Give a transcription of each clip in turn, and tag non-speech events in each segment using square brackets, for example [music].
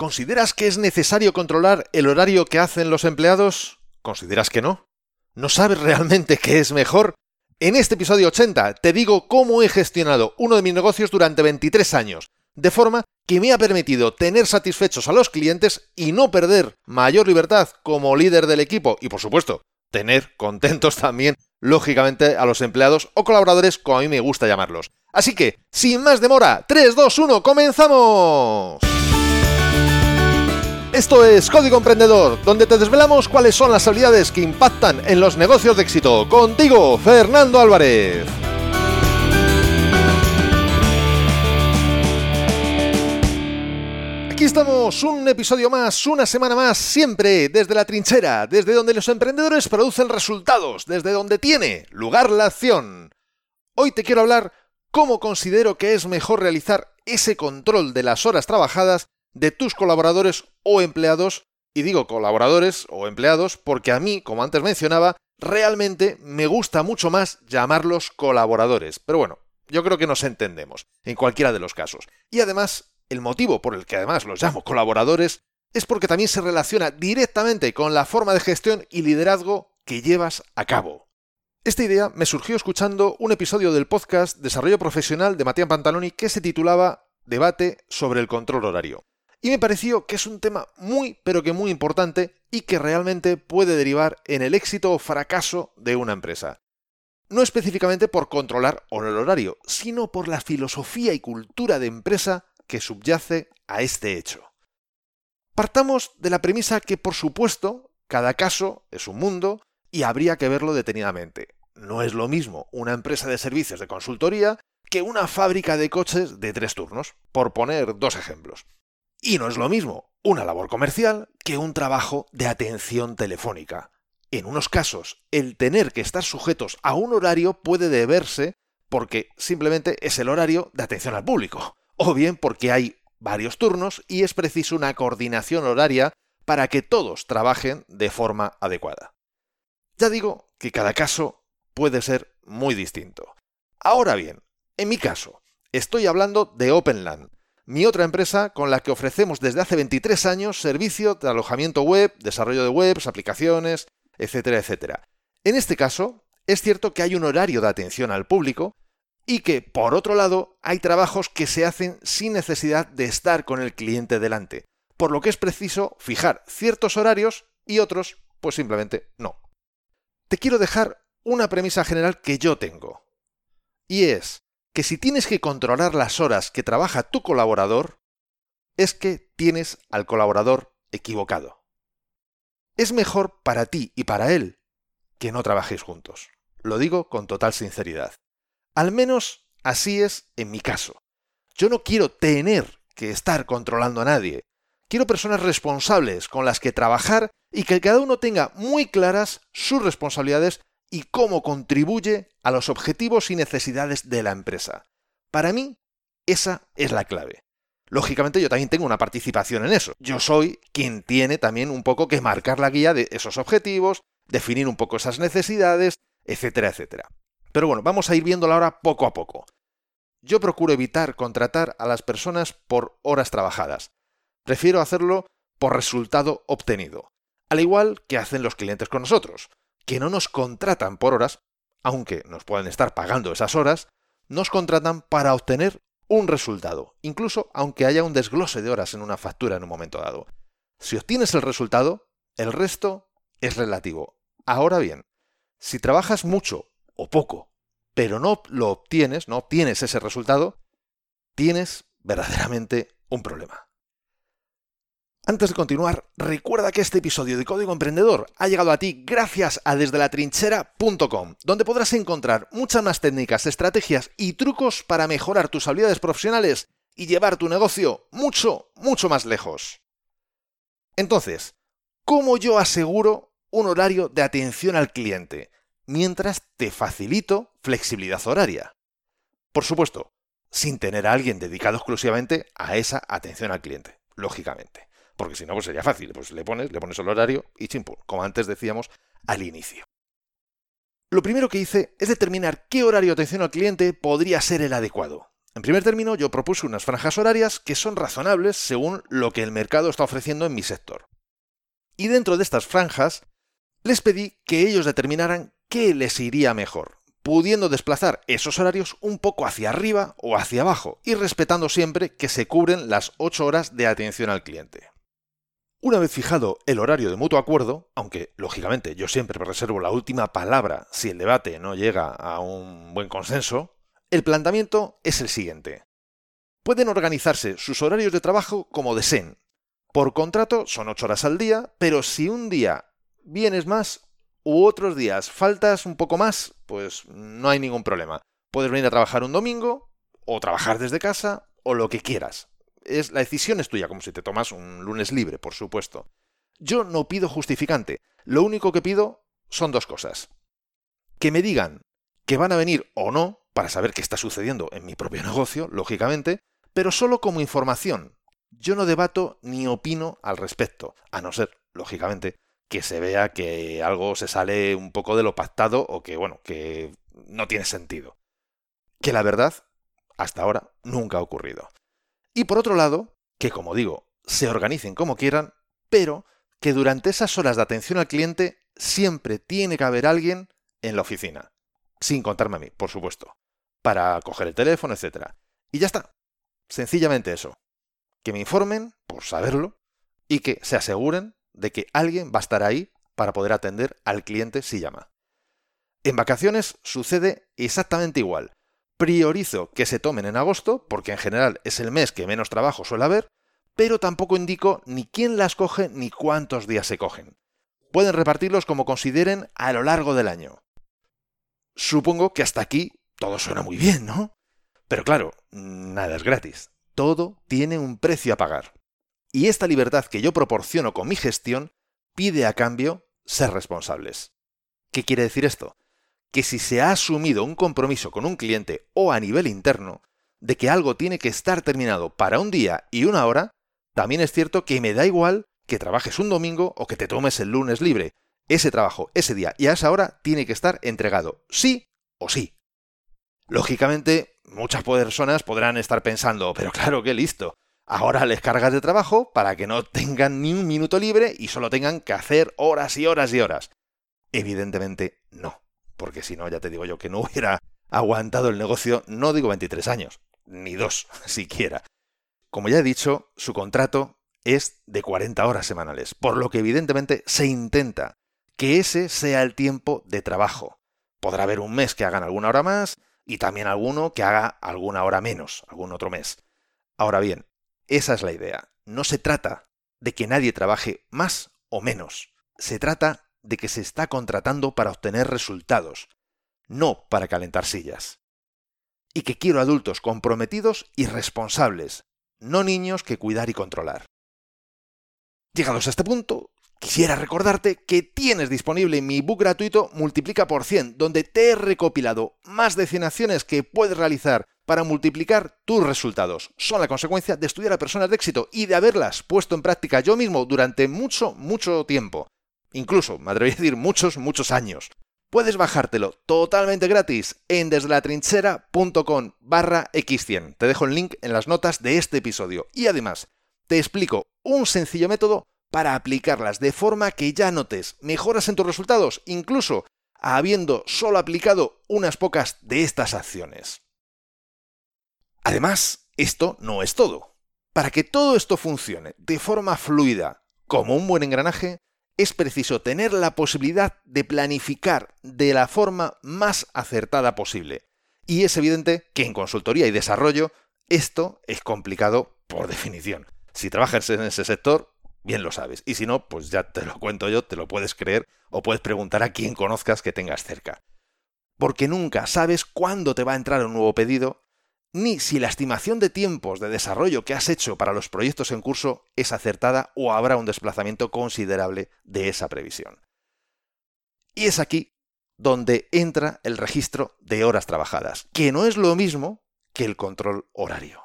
¿Consideras que es necesario controlar el horario que hacen los empleados? ¿Consideras que no? ¿No sabes realmente qué es mejor? En este episodio 80 te digo cómo he gestionado uno de mis negocios durante 23 años, de forma que me ha permitido tener satisfechos a los clientes y no perder mayor libertad como líder del equipo y por supuesto tener contentos también, lógicamente, a los empleados o colaboradores como a mí me gusta llamarlos. Así que, sin más demora, 3, 2, 1, comenzamos. Esto es Código Emprendedor, donde te desvelamos cuáles son las habilidades que impactan en los negocios de éxito. Contigo, Fernando Álvarez. Aquí estamos, un episodio más, una semana más, siempre desde la trinchera, desde donde los emprendedores producen resultados, desde donde tiene lugar la acción. Hoy te quiero hablar cómo considero que es mejor realizar ese control de las horas trabajadas de tus colaboradores o empleados, y digo colaboradores o empleados porque a mí, como antes mencionaba, realmente me gusta mucho más llamarlos colaboradores. Pero bueno, yo creo que nos entendemos en cualquiera de los casos. Y además, el motivo por el que además los llamo colaboradores es porque también se relaciona directamente con la forma de gestión y liderazgo que llevas a cabo. Esta idea me surgió escuchando un episodio del podcast Desarrollo Profesional de Matías Pantaloni que se titulaba Debate sobre el control horario y me pareció que es un tema muy, pero que muy importante y que realmente puede derivar en el éxito o fracaso de una empresa. No específicamente por controlar o el horario, sino por la filosofía y cultura de empresa que subyace a este hecho. Partamos de la premisa que, por supuesto, cada caso es un mundo y habría que verlo detenidamente. No es lo mismo una empresa de servicios de consultoría que una fábrica de coches de tres turnos, por poner dos ejemplos. Y no es lo mismo una labor comercial que un trabajo de atención telefónica. En unos casos, el tener que estar sujetos a un horario puede deberse porque simplemente es el horario de atención al público, o bien porque hay varios turnos y es preciso una coordinación horaria para que todos trabajen de forma adecuada. Ya digo que cada caso puede ser muy distinto. Ahora bien, en mi caso, estoy hablando de Openland, mi otra empresa con la que ofrecemos desde hace 23 años servicio de alojamiento web, desarrollo de webs, aplicaciones, etcétera, etcétera. En este caso, es cierto que hay un horario de atención al público y que, por otro lado, hay trabajos que se hacen sin necesidad de estar con el cliente delante, por lo que es preciso fijar ciertos horarios y otros, pues simplemente no. Te quiero dejar una premisa general que yo tengo. Y es, que si tienes que controlar las horas que trabaja tu colaborador, es que tienes al colaborador equivocado. Es mejor para ti y para él que no trabajéis juntos. Lo digo con total sinceridad. Al menos así es en mi caso. Yo no quiero tener que estar controlando a nadie. Quiero personas responsables con las que trabajar y que cada uno tenga muy claras sus responsabilidades y cómo contribuye a los objetivos y necesidades de la empresa. Para mí, esa es la clave. Lógicamente yo también tengo una participación en eso. Yo soy quien tiene también un poco que marcar la guía de esos objetivos, definir un poco esas necesidades, etcétera, etcétera. Pero bueno, vamos a ir viéndolo ahora poco a poco. Yo procuro evitar contratar a las personas por horas trabajadas. Prefiero hacerlo por resultado obtenido. Al igual que hacen los clientes con nosotros que no nos contratan por horas, aunque nos pueden estar pagando esas horas, nos contratan para obtener un resultado, incluso aunque haya un desglose de horas en una factura en un momento dado. Si obtienes el resultado, el resto es relativo. Ahora bien, si trabajas mucho o poco, pero no lo obtienes, no obtienes ese resultado, tienes verdaderamente un problema. Antes de continuar, recuerda que este episodio de Código Emprendedor ha llegado a ti gracias a desdelatrinchera.com, donde podrás encontrar muchas más técnicas, estrategias y trucos para mejorar tus habilidades profesionales y llevar tu negocio mucho, mucho más lejos. Entonces, ¿cómo yo aseguro un horario de atención al cliente mientras te facilito flexibilidad horaria? Por supuesto, sin tener a alguien dedicado exclusivamente a esa atención al cliente, lógicamente porque si no, pues sería fácil. Pues le pones, le pones el horario y chimpum, como antes decíamos al inicio. Lo primero que hice es determinar qué horario de atención al cliente podría ser el adecuado. En primer término, yo propuse unas franjas horarias que son razonables según lo que el mercado está ofreciendo en mi sector. Y dentro de estas franjas, les pedí que ellos determinaran qué les iría mejor, pudiendo desplazar esos horarios un poco hacia arriba o hacia abajo y respetando siempre que se cubren las 8 horas de atención al cliente. Una vez fijado el horario de mutuo acuerdo, aunque lógicamente yo siempre reservo la última palabra si el debate no llega a un buen consenso, el planteamiento es el siguiente. Pueden organizarse sus horarios de trabajo como deseen. Por contrato son 8 horas al día, pero si un día vienes más u otros días faltas un poco más, pues no hay ningún problema. Puedes venir a trabajar un domingo, o trabajar desde casa, o lo que quieras. Es, la decisión es tuya, como si te tomas un lunes libre, por supuesto. Yo no pido justificante. Lo único que pido son dos cosas. Que me digan que van a venir o no, para saber qué está sucediendo en mi propio negocio, lógicamente, pero solo como información. Yo no debato ni opino al respecto, a no ser, lógicamente, que se vea que algo se sale un poco de lo pactado o que, bueno, que no tiene sentido. Que la verdad, hasta ahora, nunca ha ocurrido. Y por otro lado, que como digo, se organicen como quieran, pero que durante esas horas de atención al cliente siempre tiene que haber alguien en la oficina. Sin contarme a mí, por supuesto. Para coger el teléfono, etc. Y ya está. Sencillamente eso. Que me informen, por saberlo, y que se aseguren de que alguien va a estar ahí para poder atender al cliente si llama. En vacaciones sucede exactamente igual. Priorizo que se tomen en agosto, porque en general es el mes que menos trabajo suele haber, pero tampoco indico ni quién las coge ni cuántos días se cogen. Pueden repartirlos como consideren a lo largo del año. Supongo que hasta aquí todo suena muy bien, ¿no? Pero claro, nada es gratis. Todo tiene un precio a pagar. Y esta libertad que yo proporciono con mi gestión pide a cambio ser responsables. ¿Qué quiere decir esto? Que si se ha asumido un compromiso con un cliente o a nivel interno de que algo tiene que estar terminado para un día y una hora, también es cierto que me da igual que trabajes un domingo o que te tomes el lunes libre. Ese trabajo, ese día y a esa hora tiene que estar entregado, sí o sí. Lógicamente, muchas personas podrán estar pensando, pero claro que listo. Ahora les cargas de trabajo para que no tengan ni un minuto libre y solo tengan que hacer horas y horas y horas. Evidentemente no, porque si no, ya te digo yo que no [laughs] hubiera aguantado el negocio, no digo 23 años, ni dos [laughs] siquiera. Como ya he dicho, su contrato es de 40 horas semanales, por lo que evidentemente se intenta que ese sea el tiempo de trabajo. Podrá haber un mes que hagan alguna hora más y también alguno que haga alguna hora menos, algún otro mes. Ahora bien, esa es la idea. No se trata de que nadie trabaje más o menos. Se trata de que se está contratando para obtener resultados, no para calentar sillas. Y que quiero adultos comprometidos y responsables, no niños que cuidar y controlar. Llegados a este punto, quisiera recordarte que tienes disponible mi book gratuito Multiplica por 100, donde te he recopilado más de 100 acciones que puedes realizar para multiplicar tus resultados. Son la consecuencia de estudiar a personas de éxito y de haberlas puesto en práctica yo mismo durante mucho, mucho tiempo. Incluso, me atrevería a decir, muchos, muchos años. Puedes bajártelo totalmente gratis en desdelatrinchera.com barra x100. Te dejo el link en las notas de este episodio. Y además, te explico un sencillo método para aplicarlas de forma que ya notes mejoras en tus resultados, incluso habiendo solo aplicado unas pocas de estas acciones. Además, esto no es todo. Para que todo esto funcione de forma fluida, como un buen engranaje, es preciso tener la posibilidad de planificar de la forma más acertada posible. Y es evidente que en consultoría y desarrollo esto es complicado por definición. Si trabajas en ese sector, bien lo sabes. Y si no, pues ya te lo cuento yo, te lo puedes creer o puedes preguntar a quien conozcas que tengas cerca. Porque nunca sabes cuándo te va a entrar un nuevo pedido ni si la estimación de tiempos de desarrollo que has hecho para los proyectos en curso es acertada o habrá un desplazamiento considerable de esa previsión. Y es aquí donde entra el registro de horas trabajadas, que no es lo mismo que el control horario.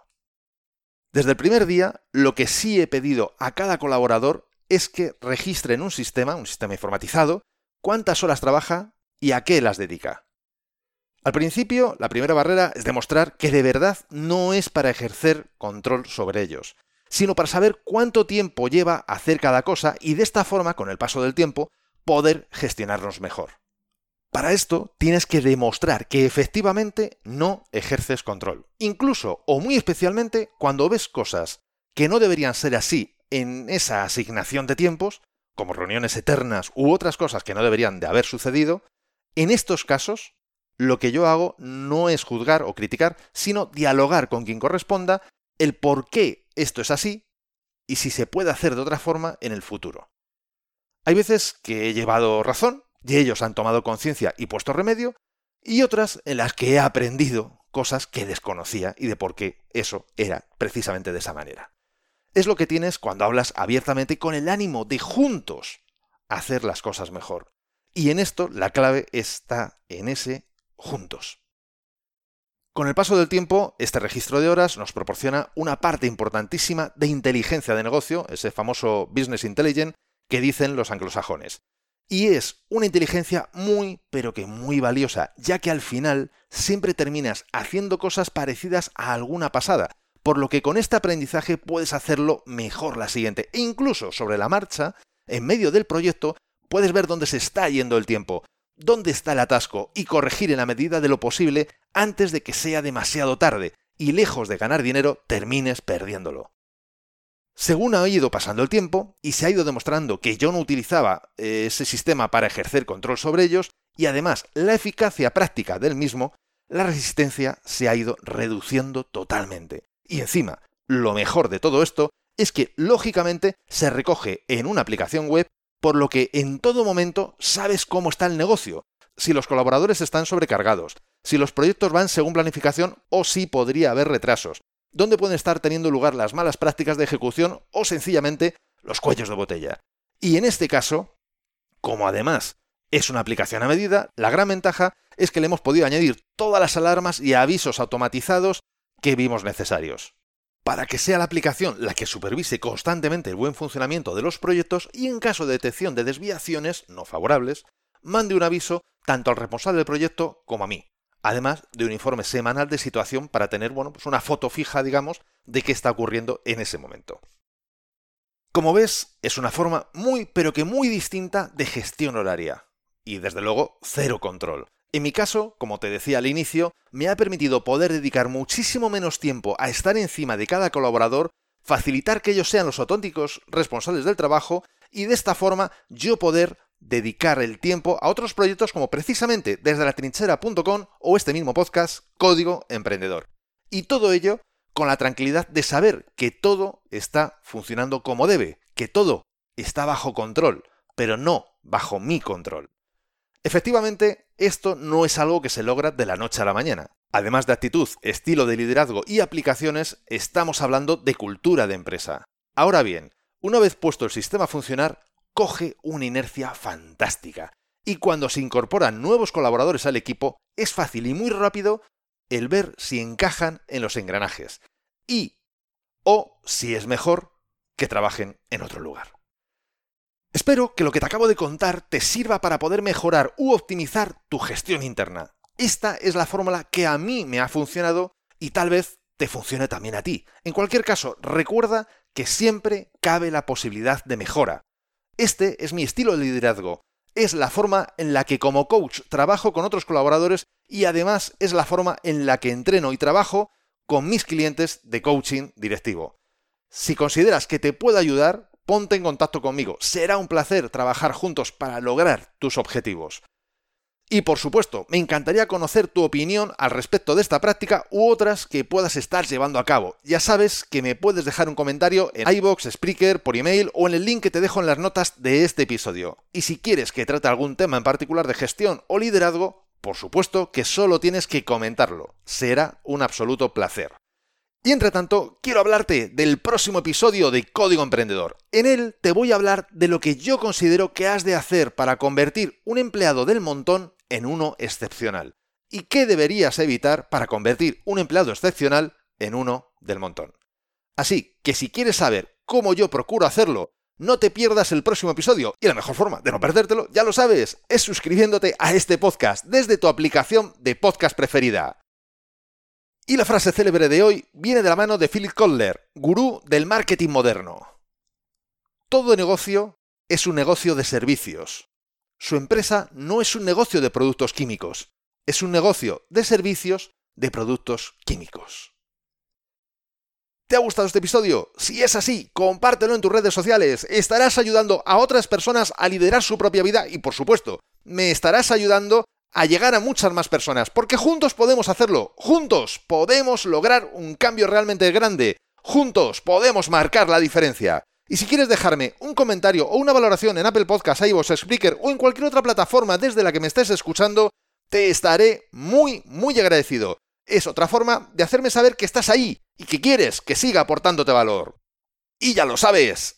Desde el primer día, lo que sí he pedido a cada colaborador es que registre en un sistema, un sistema informatizado, cuántas horas trabaja y a qué las dedica. Al principio, la primera barrera es demostrar que de verdad no es para ejercer control sobre ellos, sino para saber cuánto tiempo lleva hacer cada cosa y de esta forma, con el paso del tiempo, poder gestionarlos mejor. Para esto tienes que demostrar que efectivamente no ejerces control, incluso o muy especialmente cuando ves cosas que no deberían ser así en esa asignación de tiempos, como reuniones eternas u otras cosas que no deberían de haber sucedido, en estos casos lo que yo hago no es juzgar o criticar, sino dialogar con quien corresponda el por qué esto es así y si se puede hacer de otra forma en el futuro. Hay veces que he llevado razón y ellos han tomado conciencia y puesto remedio, y otras en las que he aprendido cosas que desconocía y de por qué eso era precisamente de esa manera. Es lo que tienes cuando hablas abiertamente con el ánimo de juntos hacer las cosas mejor. Y en esto la clave está en ese juntos. Con el paso del tiempo, este registro de horas nos proporciona una parte importantísima de inteligencia de negocio, ese famoso business intelligence que dicen los anglosajones. Y es una inteligencia muy, pero que muy valiosa, ya que al final siempre terminas haciendo cosas parecidas a alguna pasada, por lo que con este aprendizaje puedes hacerlo mejor la siguiente. E incluso sobre la marcha, en medio del proyecto, puedes ver dónde se está yendo el tiempo, dónde está el atasco y corregir en la medida de lo posible antes de que sea demasiado tarde y lejos de ganar dinero termines perdiéndolo. Según ha ido pasando el tiempo y se ha ido demostrando que yo no utilizaba eh, ese sistema para ejercer control sobre ellos y además la eficacia práctica del mismo, la resistencia se ha ido reduciendo totalmente. Y encima, lo mejor de todo esto es que lógicamente se recoge en una aplicación web por lo que en todo momento sabes cómo está el negocio, si los colaboradores están sobrecargados, si los proyectos van según planificación o si podría haber retrasos, dónde pueden estar teniendo lugar las malas prácticas de ejecución o sencillamente los cuellos de botella. Y en este caso, como además es una aplicación a medida, la gran ventaja es que le hemos podido añadir todas las alarmas y avisos automatizados que vimos necesarios para que sea la aplicación la que supervise constantemente el buen funcionamiento de los proyectos y en caso de detección de desviaciones no favorables, mande un aviso tanto al responsable del proyecto como a mí, además de un informe semanal de situación para tener bueno, pues una foto fija, digamos, de qué está ocurriendo en ese momento. Como ves, es una forma muy, pero que muy distinta de gestión horaria. Y desde luego, cero control. En mi caso, como te decía al inicio, me ha permitido poder dedicar muchísimo menos tiempo a estar encima de cada colaborador, facilitar que ellos sean los auténticos responsables del trabajo y de esta forma yo poder dedicar el tiempo a otros proyectos como precisamente desde la trinchera.com o este mismo podcast Código Emprendedor. Y todo ello con la tranquilidad de saber que todo está funcionando como debe, que todo está bajo control, pero no bajo mi control. Efectivamente, esto no es algo que se logra de la noche a la mañana. Además de actitud, estilo de liderazgo y aplicaciones, estamos hablando de cultura de empresa. Ahora bien, una vez puesto el sistema a funcionar, coge una inercia fantástica. Y cuando se incorporan nuevos colaboradores al equipo, es fácil y muy rápido el ver si encajan en los engranajes. Y, o si es mejor, que trabajen en otro lugar. Espero que lo que te acabo de contar te sirva para poder mejorar u optimizar tu gestión interna. Esta es la fórmula que a mí me ha funcionado y tal vez te funcione también a ti. En cualquier caso, recuerda que siempre cabe la posibilidad de mejora. Este es mi estilo de liderazgo. Es la forma en la que como coach trabajo con otros colaboradores y además es la forma en la que entreno y trabajo con mis clientes de coaching directivo. Si consideras que te puedo ayudar, ponte en contacto conmigo. Será un placer trabajar juntos para lograr tus objetivos. Y por supuesto, me encantaría conocer tu opinión al respecto de esta práctica u otras que puedas estar llevando a cabo. Ya sabes que me puedes dejar un comentario en iBox, Spreaker, por email o en el link que te dejo en las notas de este episodio. Y si quieres que trate algún tema en particular de gestión o liderazgo, por supuesto que solo tienes que comentarlo. Será un absoluto placer. Y entre tanto, quiero hablarte del próximo episodio de Código Emprendedor. En él te voy a hablar de lo que yo considero que has de hacer para convertir un empleado del montón en uno excepcional. Y qué deberías evitar para convertir un empleado excepcional en uno del montón. Así que si quieres saber cómo yo procuro hacerlo no te pierdas el próximo episodio. Y la mejor forma de no perdértelo, ya lo sabes, es suscribiéndote a este podcast desde tu aplicación de podcast preferida. Y la frase célebre de hoy viene de la mano de Philip Kotler, gurú del marketing moderno. Todo negocio es un negocio de servicios. Su empresa no es un negocio de productos químicos, es un negocio de servicios de productos químicos. ¿Te ha gustado este episodio? Si es así, compártelo en tus redes sociales. Estarás ayudando a otras personas a liderar su propia vida y, por supuesto, me estarás ayudando a llegar a muchas más personas, porque juntos podemos hacerlo, juntos podemos lograr un cambio realmente grande, juntos podemos marcar la diferencia. Y si quieres dejarme un comentario o una valoración en Apple Podcasts, iVoox, Spreaker o en cualquier otra plataforma desde la que me estés escuchando, te estaré muy, muy agradecido. Es otra forma de hacerme saber que estás ahí y que quieres que siga aportándote valor. Y ya lo sabes,